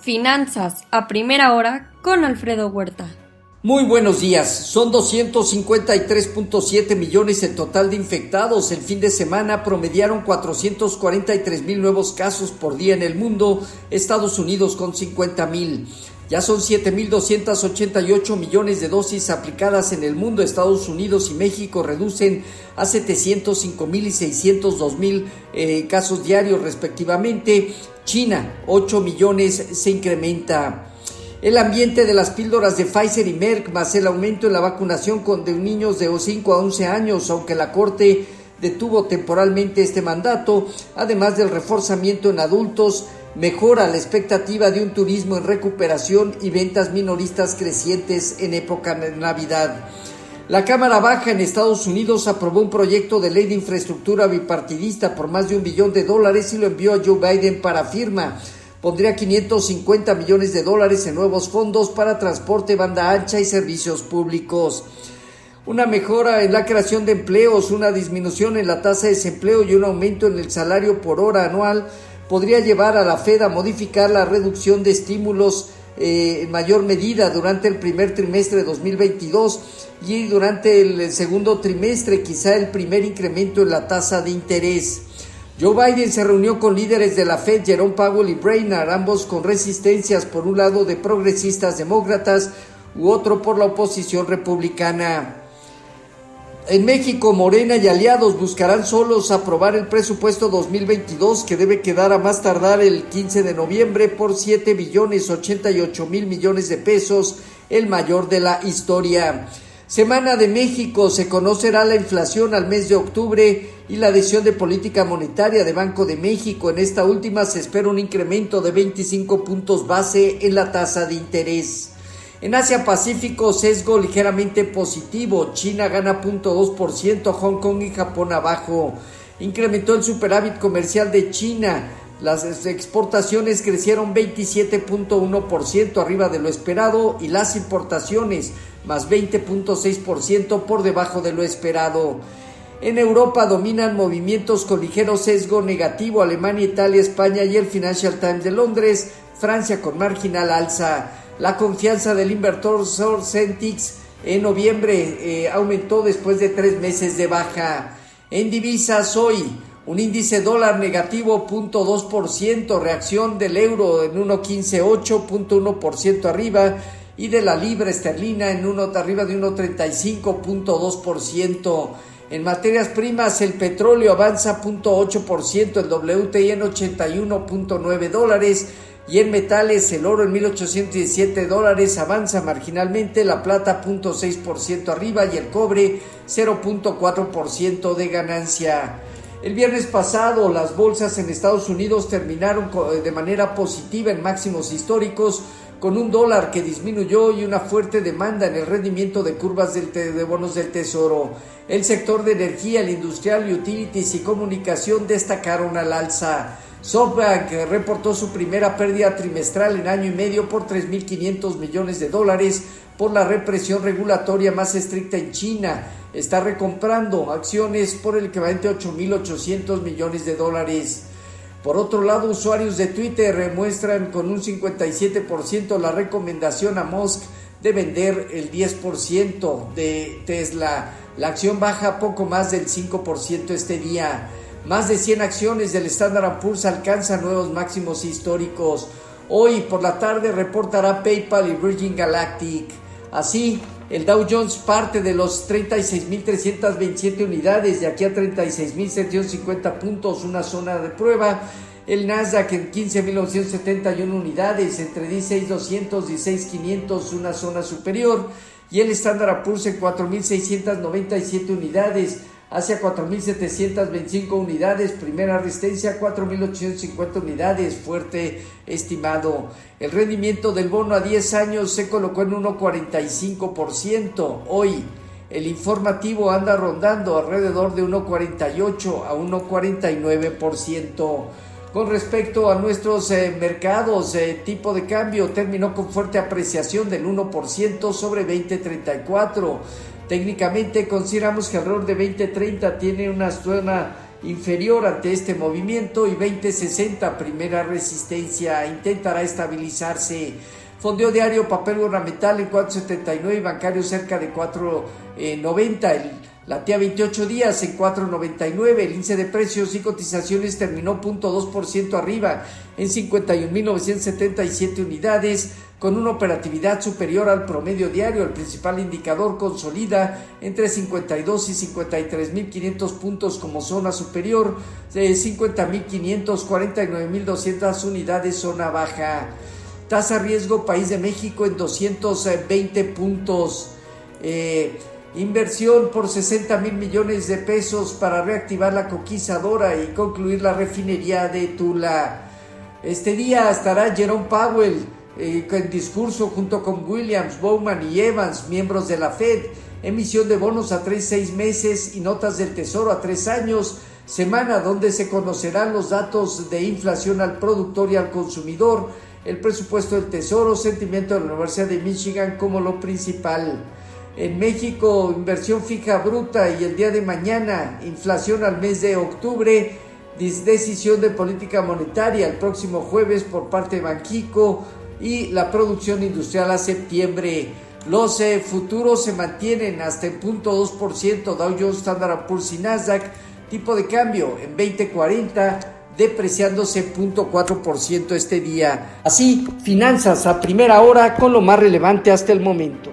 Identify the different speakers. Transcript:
Speaker 1: Finanzas a primera hora con Alfredo Huerta.
Speaker 2: Muy buenos días. Son 253.7 millones el total de infectados. El fin de semana promediaron 443 mil nuevos casos por día en el mundo, Estados Unidos con 50 mil. Ya son 7.288 millones de dosis aplicadas en el mundo. Estados Unidos y México reducen a 705 mil y 602 mil eh, casos diarios respectivamente. China, 8 millones se incrementa. El ambiente de las píldoras de Pfizer y Merck, más el aumento en la vacunación con de niños de 5 a 11 años, aunque la Corte detuvo temporalmente este mandato, además del reforzamiento en adultos, mejora la expectativa de un turismo en recuperación y ventas minoristas crecientes en época de Navidad. La Cámara Baja en Estados Unidos aprobó un proyecto de ley de infraestructura bipartidista por más de un billón de dólares y lo envió a Joe Biden para firma pondría 550 millones de dólares en nuevos fondos para transporte, banda ancha y servicios públicos. Una mejora en la creación de empleos, una disminución en la tasa de desempleo y un aumento en el salario por hora anual podría llevar a la Fed a modificar la reducción de estímulos eh, en mayor medida durante el primer trimestre de 2022 y durante el segundo trimestre quizá el primer incremento en la tasa de interés. Joe Biden se reunió con líderes de la Fed, Jerome Powell y Brainerd, ambos con resistencias por un lado de progresistas demócratas u otro por la oposición republicana. En México, Morena y aliados buscarán solos aprobar el presupuesto 2022 que debe quedar a más tardar el 15 de noviembre por 7 billones 88 mil millones de pesos, el mayor de la historia. Semana de México, se conocerá la inflación al mes de octubre y la decisión de política monetaria de Banco de México. En esta última se espera un incremento de 25 puntos base en la tasa de interés. En Asia Pacífico, sesgo ligeramente positivo. China gana 0.2%, Hong Kong y Japón abajo. Incrementó el superávit comercial de China. Las exportaciones crecieron 27.1% arriba de lo esperado y las importaciones más 20.6% por debajo de lo esperado. En Europa dominan movimientos con ligero sesgo negativo Alemania, Italia, España y el Financial Times de Londres, Francia con marginal alza. La confianza del inversor Centix en noviembre eh, aumentó después de tres meses de baja. En divisas hoy, un índice dólar negativo 0.2%, reacción del euro en 1.15.8, 0.1% arriba y de la libra esterlina en uno arriba de 1.35.2%. En materias primas, el petróleo avanza 0.8%, el WTI en 81.9 dólares y en metales el oro en 1.817 dólares avanza marginalmente, la plata 0.6% arriba y el cobre 0.4% de ganancia. El viernes pasado las bolsas en Estados Unidos terminaron de manera positiva en máximos históricos con un dólar que disminuyó y una fuerte demanda en el rendimiento de curvas de bonos del Tesoro. El sector de energía, el industrial, utilities y comunicación destacaron al alza. SoftBank reportó su primera pérdida trimestral en año y medio por 3.500 millones de dólares por la represión regulatoria más estricta en China. Está recomprando acciones por el equivalente a 8.800 millones de dólares. Por otro lado, usuarios de Twitter muestran con un 57% la recomendación a Musk de vender el 10% de Tesla. La acción baja poco más del 5% este día. Más de 100 acciones del Standard Poor's alcanzan nuevos máximos históricos. Hoy por la tarde reportará PayPal y Virgin Galactic. Así, el Dow Jones parte de los 36.327 unidades, de aquí a 36.750 puntos, una zona de prueba. El Nasdaq en 15.971 unidades, entre 16.200 y 6.500, una zona superior. Y el Standard Poor's en 4.697 unidades, hacia 4.725 unidades, primera resistencia 4.850 unidades, fuerte estimado. El rendimiento del bono a 10 años se colocó en 1.45%. Hoy el informativo anda rondando alrededor de 1.48 a 1.49%. Con respecto a nuestros eh, mercados, eh, tipo de cambio terminó con fuerte apreciación del 1% sobre 2034. Técnicamente consideramos que alrededor de 2030 tiene una zona inferior ante este movimiento y 2060 primera resistencia intentará estabilizarse. Fondeo diario, papel gubernamental en 4.79 y bancario cerca de 4.90. El la TIA 28 días en 4.99, el índice de precios y cotizaciones terminó 0.2% arriba en 51.977 unidades, con una operatividad superior al promedio diario. El principal indicador consolida entre 52 y 53.500 puntos como zona superior, de 50.500, 49.200 unidades zona baja. Tasa riesgo País de México en 220 puntos. Eh, Inversión por 60 mil millones de pesos para reactivar la coquizadora y concluir la refinería de Tula. Este día estará Jerome Powell eh, en discurso junto con Williams, Bowman y Evans, miembros de la Fed. Emisión de bonos a 3, 6 meses y notas del Tesoro a 3 años. Semana donde se conocerán los datos de inflación al productor y al consumidor. El presupuesto del Tesoro, sentimiento de la Universidad de Michigan como lo principal. En México, inversión fija bruta y el día de mañana, inflación al mes de octubre, decisión de política monetaria el próximo jueves por parte de Banquico y la producción industrial a septiembre. Los eh, futuros se mantienen hasta el punto 2%, Dow Jones, Standard Poor's y Nasdaq, tipo de cambio en 2040 depreciándose 0.4% este día. Así, finanzas a primera hora con lo más relevante hasta el momento.